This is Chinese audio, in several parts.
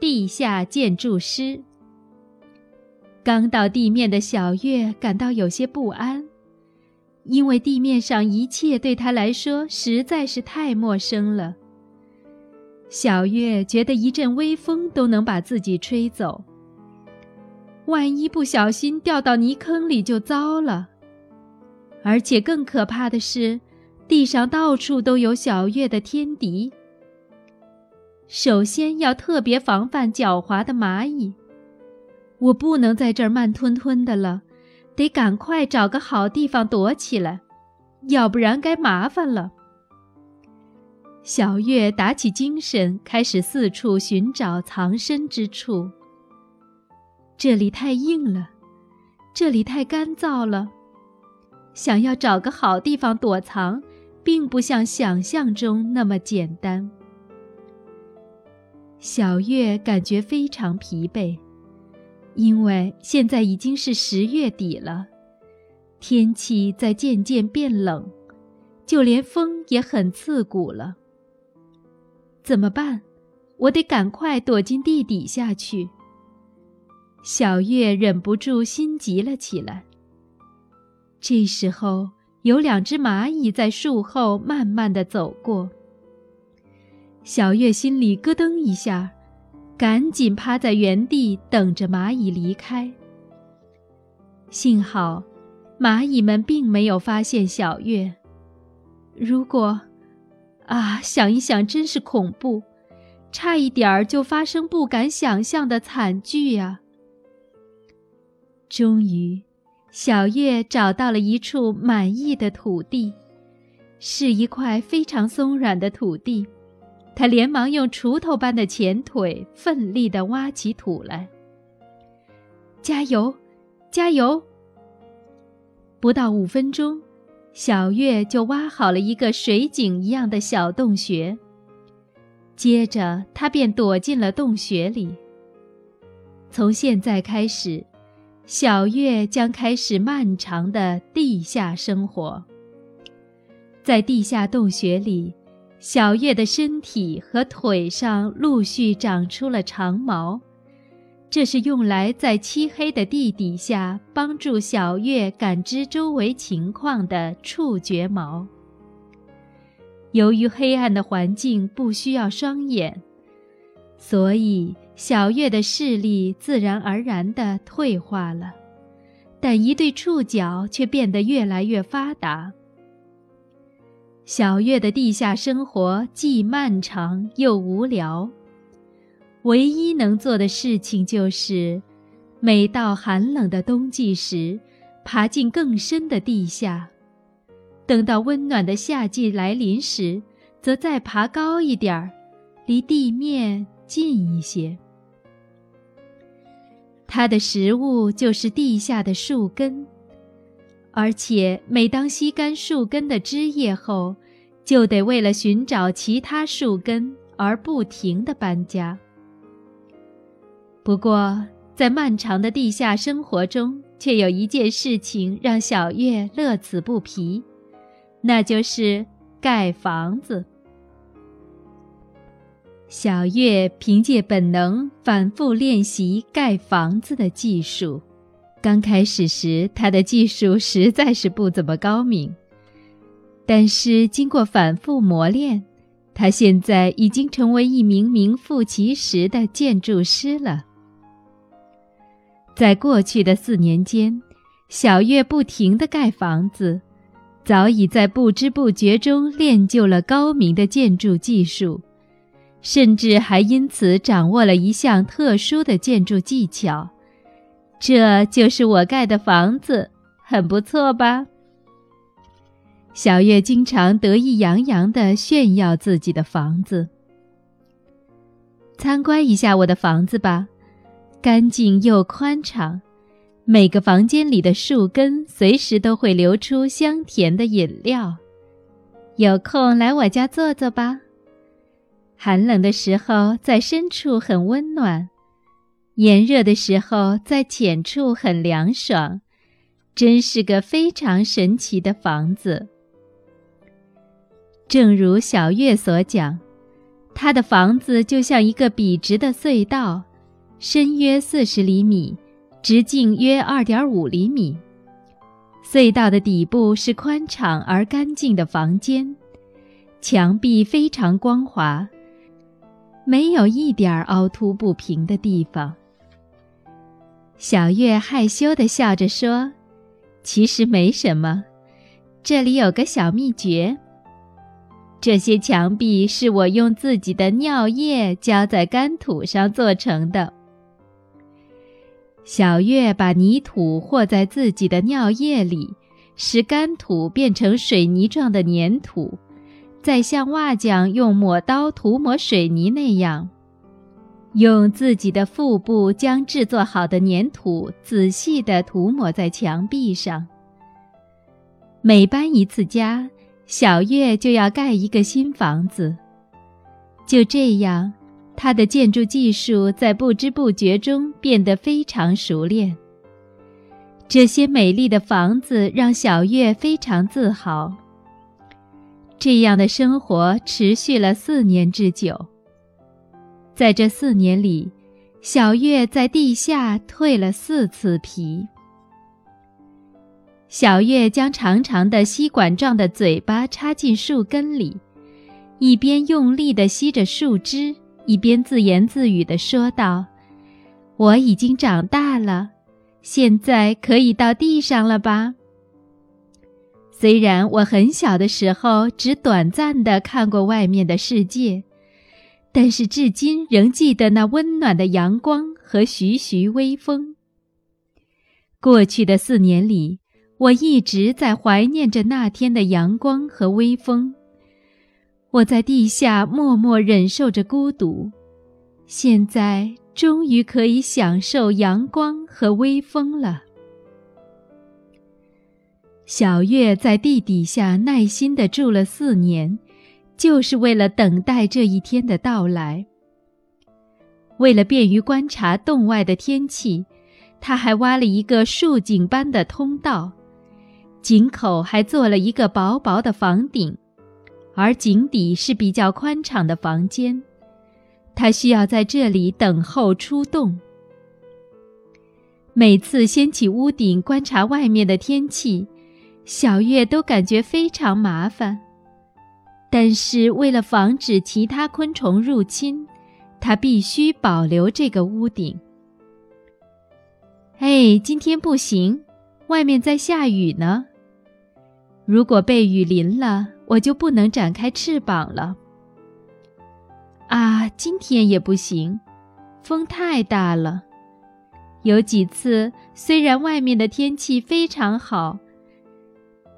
地下建筑师。刚到地面的小月感到有些不安，因为地面上一切对他来说实在是太陌生了。小月觉得一阵微风都能把自己吹走，万一不小心掉到泥坑里就糟了。而且更可怕的是，地上到处都有小月的天敌。首先要特别防范狡猾的蚂蚁。我不能在这儿慢吞吞的了，得赶快找个好地方躲起来，要不然该麻烦了。小月打起精神，开始四处寻找藏身之处。这里太硬了，这里太干燥了，想要找个好地方躲藏，并不像想象中那么简单。小月感觉非常疲惫。因为现在已经是十月底了，天气在渐渐变冷，就连风也很刺骨了。怎么办？我得赶快躲进地底下去。小月忍不住心急了起来。这时候，有两只蚂蚁在树后慢慢的走过。小月心里咯噔一下。赶紧趴在原地等着蚂蚁离开。幸好，蚂蚁们并没有发现小月。如果，啊，想一想真是恐怖，差一点儿就发生不敢想象的惨剧呀！终于，小月找到了一处满意的土地，是一块非常松软的土地。他连忙用锄头般的前腿奋力地挖起土来。加油，加油！不到五分钟，小月就挖好了一个水井一样的小洞穴。接着，他便躲进了洞穴里。从现在开始，小月将开始漫长的地下生活。在地下洞穴里。小月的身体和腿上陆续长出了长毛，这是用来在漆黑的地底下帮助小月感知周围情况的触觉毛。由于黑暗的环境不需要双眼，所以小月的视力自然而然地退化了，但一对触角却变得越来越发达。小月的地下生活既漫长又无聊，唯一能做的事情就是，每到寒冷的冬季时，爬进更深的地下；等到温暖的夏季来临时，则再爬高一点儿，离地面近一些。它的食物就是地下的树根。而且，每当吸干树根的枝叶后，就得为了寻找其他树根而不停地搬家。不过，在漫长的地下生活中，却有一件事情让小月乐此不疲，那就是盖房子。小月凭借本能，反复练习盖房子的技术。刚开始时，他的技术实在是不怎么高明，但是经过反复磨练，他现在已经成为一名名副其实的建筑师了。在过去的四年间，小月不停地盖房子，早已在不知不觉中练就了高明的建筑技术，甚至还因此掌握了一项特殊的建筑技巧。这就是我盖的房子，很不错吧？小月经常得意洋洋地炫耀自己的房子。参观一下我的房子吧，干净又宽敞，每个房间里的树根随时都会流出香甜的饮料。有空来我家坐坐吧。寒冷的时候，在深处很温暖。炎热的时候，在浅处很凉爽，真是个非常神奇的房子。正如小月所讲，他的房子就像一个笔直的隧道，深约四十厘米，直径约二点五厘米。隧道的底部是宽敞而干净的房间，墙壁非常光滑，没有一点凹凸不平的地方。小月害羞地笑着说：“其实没什么，这里有个小秘诀。这些墙壁是我用自己的尿液浇在干土上做成的。”小月把泥土和在自己的尿液里，使干土变成水泥状的粘土，再像瓦匠用抹刀涂抹水泥那样，用自己的腹部将制作好的粘土仔细地涂抹在墙壁上。每搬一次家，小月就要盖一个新房子。就这样。他的建筑技术在不知不觉中变得非常熟练。这些美丽的房子让小月非常自豪。这样的生活持续了四年之久。在这四年里，小月在地下蜕了四次皮。小月将长长的吸管状的嘴巴插进树根里，一边用力地吸着树枝。一边自言自语地说道：“我已经长大了，现在可以到地上了吧？虽然我很小的时候只短暂地看过外面的世界，但是至今仍记得那温暖的阳光和徐徐微风。过去的四年里，我一直在怀念着那天的阳光和微风。”我在地下默默忍受着孤独，现在终于可以享受阳光和微风了。小月在地底下耐心地住了四年，就是为了等待这一天的到来。为了便于观察洞外的天气，他还挖了一个竖井般的通道，井口还做了一个薄薄的房顶。而井底是比较宽敞的房间，他需要在这里等候出洞。每次掀起屋顶观察外面的天气，小月都感觉非常麻烦。但是为了防止其他昆虫入侵，它必须保留这个屋顶。哎，今天不行，外面在下雨呢。如果被雨淋了，我就不能展开翅膀了。啊，今天也不行，风太大了。有几次，虽然外面的天气非常好，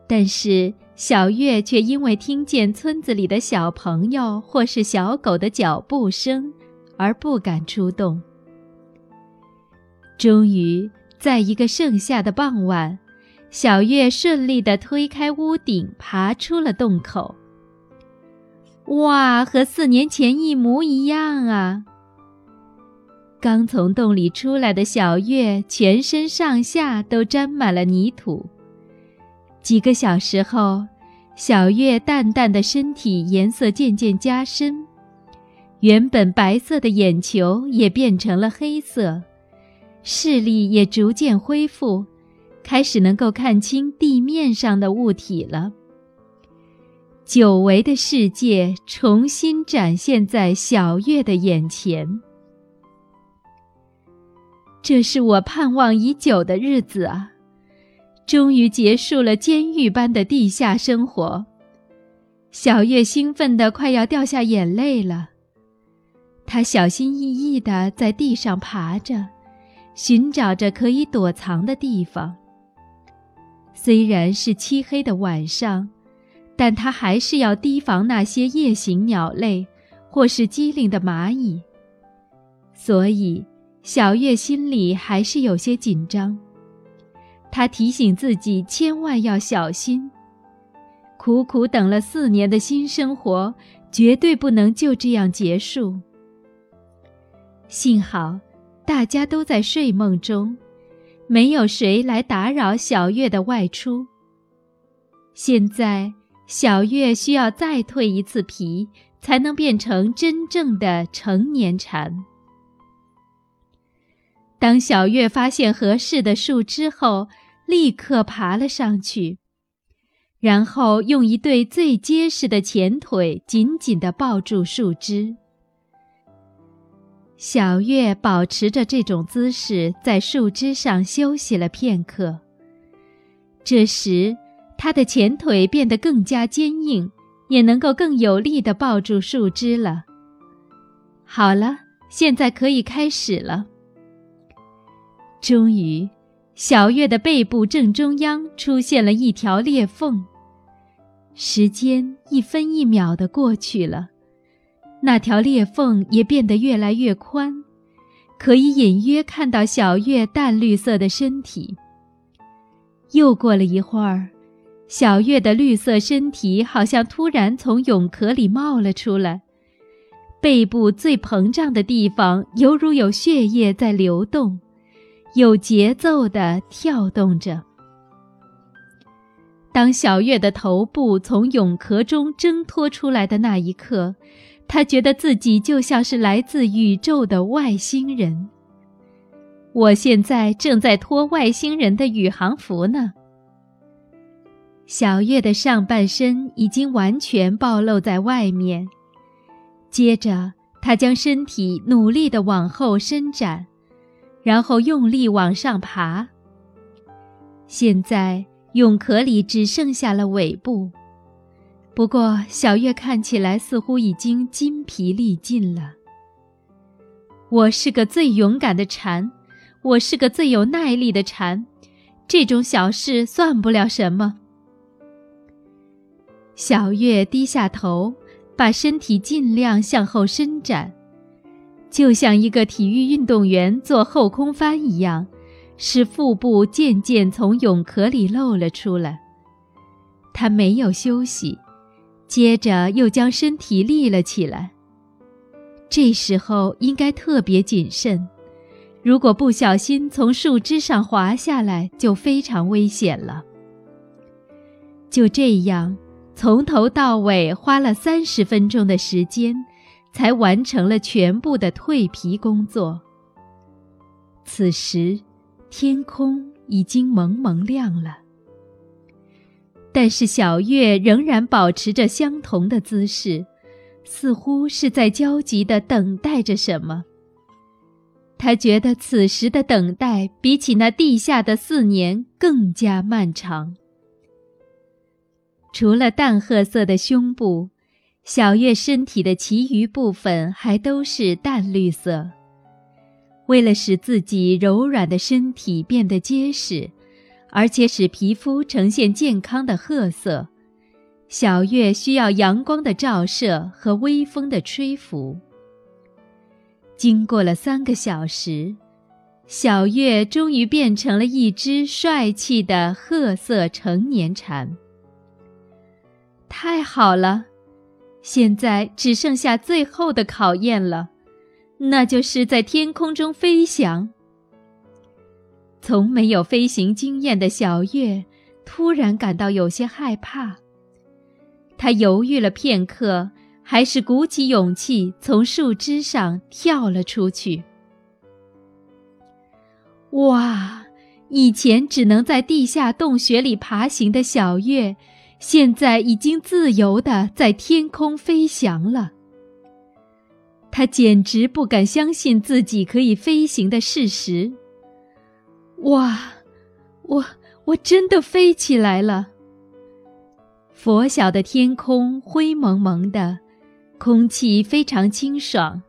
但是小月却因为听见村子里的小朋友或是小狗的脚步声，而不敢出动。终于，在一个盛夏的傍晚。小月顺利地推开屋顶，爬出了洞口。哇，和四年前一模一样啊！刚从洞里出来的小月，全身上下都沾满了泥土。几个小时后，小月淡淡的身体颜色渐渐加深，原本白色的眼球也变成了黑色，视力也逐渐恢复。开始能够看清地面上的物体了。久违的世界重新展现在小月的眼前。这是我盼望已久的日子啊！终于结束了监狱般的地下生活。小月兴奋得快要掉下眼泪了。她小心翼翼地在地上爬着，寻找着可以躲藏的地方。虽然是漆黑的晚上，但他还是要提防那些夜行鸟类，或是机灵的蚂蚁。所以，小月心里还是有些紧张。他提醒自己千万要小心。苦苦等了四年的新生活，绝对不能就这样结束。幸好，大家都在睡梦中。没有谁来打扰小月的外出。现在，小月需要再蜕一次皮，才能变成真正的成年蝉。当小月发现合适的树枝后，立刻爬了上去，然后用一对最结实的前腿紧紧地抱住树枝。小月保持着这种姿势，在树枝上休息了片刻。这时，它的前腿变得更加坚硬，也能够更有力地抱住树枝了。好了，现在可以开始了。终于，小月的背部正中央出现了一条裂缝。时间一分一秒地过去了，那条裂缝也变得越来越宽，可以隐约看到小月淡绿色的身体。又过了一会儿，小月的绿色身体好像突然从蛹壳里冒了出来，背部最膨胀的地方犹如有血液在流动。有节奏地跳动着。当小月的头部从蛹壳中挣脱出来的那一刻，她觉得自己就像是来自宇宙的外星人。我现在正在脱外星人的宇航服呢。小月的上半身已经完全暴露在外面，接着她将身体努力地往后伸展。然后用力往上爬。现在蛹壳里只剩下了尾部，不过小月看起来似乎已经筋疲力尽了。我是个最勇敢的蝉，我是个最有耐力的蝉，这种小事算不了什么。小月低下头，把身体尽量向后伸展。就像一个体育运动员做后空翻一样，使腹部渐渐从蛹壳里露了出来。他没有休息，接着又将身体立了起来。这时候应该特别谨慎，如果不小心从树枝上滑下来，就非常危险了。就这样，从头到尾花了三十分钟的时间。才完成了全部的蜕皮工作。此时，天空已经蒙蒙亮了，但是小月仍然保持着相同的姿势，似乎是在焦急地等待着什么。他觉得此时的等待比起那地下的四年更加漫长。除了淡褐色的胸部。小月身体的其余部分还都是淡绿色。为了使自己柔软的身体变得结实，而且使皮肤呈现健康的褐色，小月需要阳光的照射和微风的吹拂。经过了三个小时，小月终于变成了一只帅气的褐色成年蝉。太好了！现在只剩下最后的考验了，那就是在天空中飞翔。从没有飞行经验的小月突然感到有些害怕，她犹豫了片刻，还是鼓起勇气从树枝上跳了出去。哇！以前只能在地下洞穴里爬行的小月。现在已经自由的在天空飞翔了。他简直不敢相信自己可以飞行的事实。哇，我我真的飞起来了！佛晓的天空灰蒙蒙的，空气非常清爽。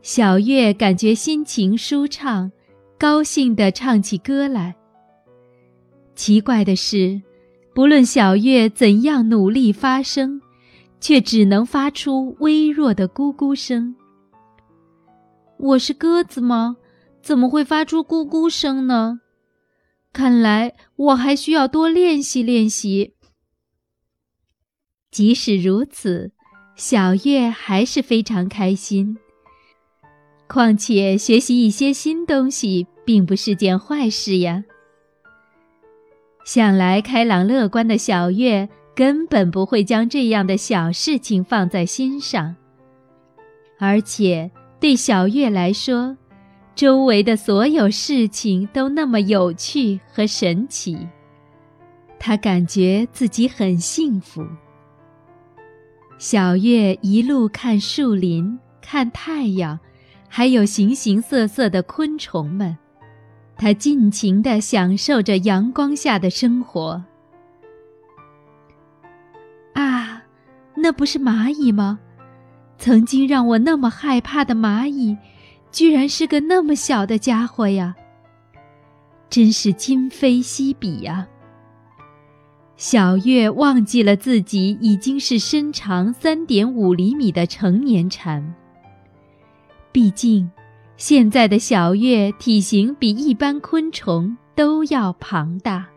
小月感觉心情舒畅，高兴地唱起歌来。奇怪的是。不论小月怎样努力发声，却只能发出微弱的咕咕声。我是鸽子吗？怎么会发出咕咕声呢？看来我还需要多练习练习。即使如此，小月还是非常开心。况且学习一些新东西并不是件坏事呀。向来开朗乐观的小月，根本不会将这样的小事情放在心上，而且对小月来说，周围的所有事情都那么有趣和神奇，她感觉自己很幸福。小月一路看树林，看太阳，还有形形色色的昆虫们，他尽情地享受着阳光下的生活。啊那不是蚂蚁吗？曾经让我那么害怕的蚂蚁，居然是个那么小的家伙呀！真是今非昔比呀！小月忘记了自己已经是身长三点五厘米的成年蝉。毕竟，现在的小月体型比一般昆虫都要庞大。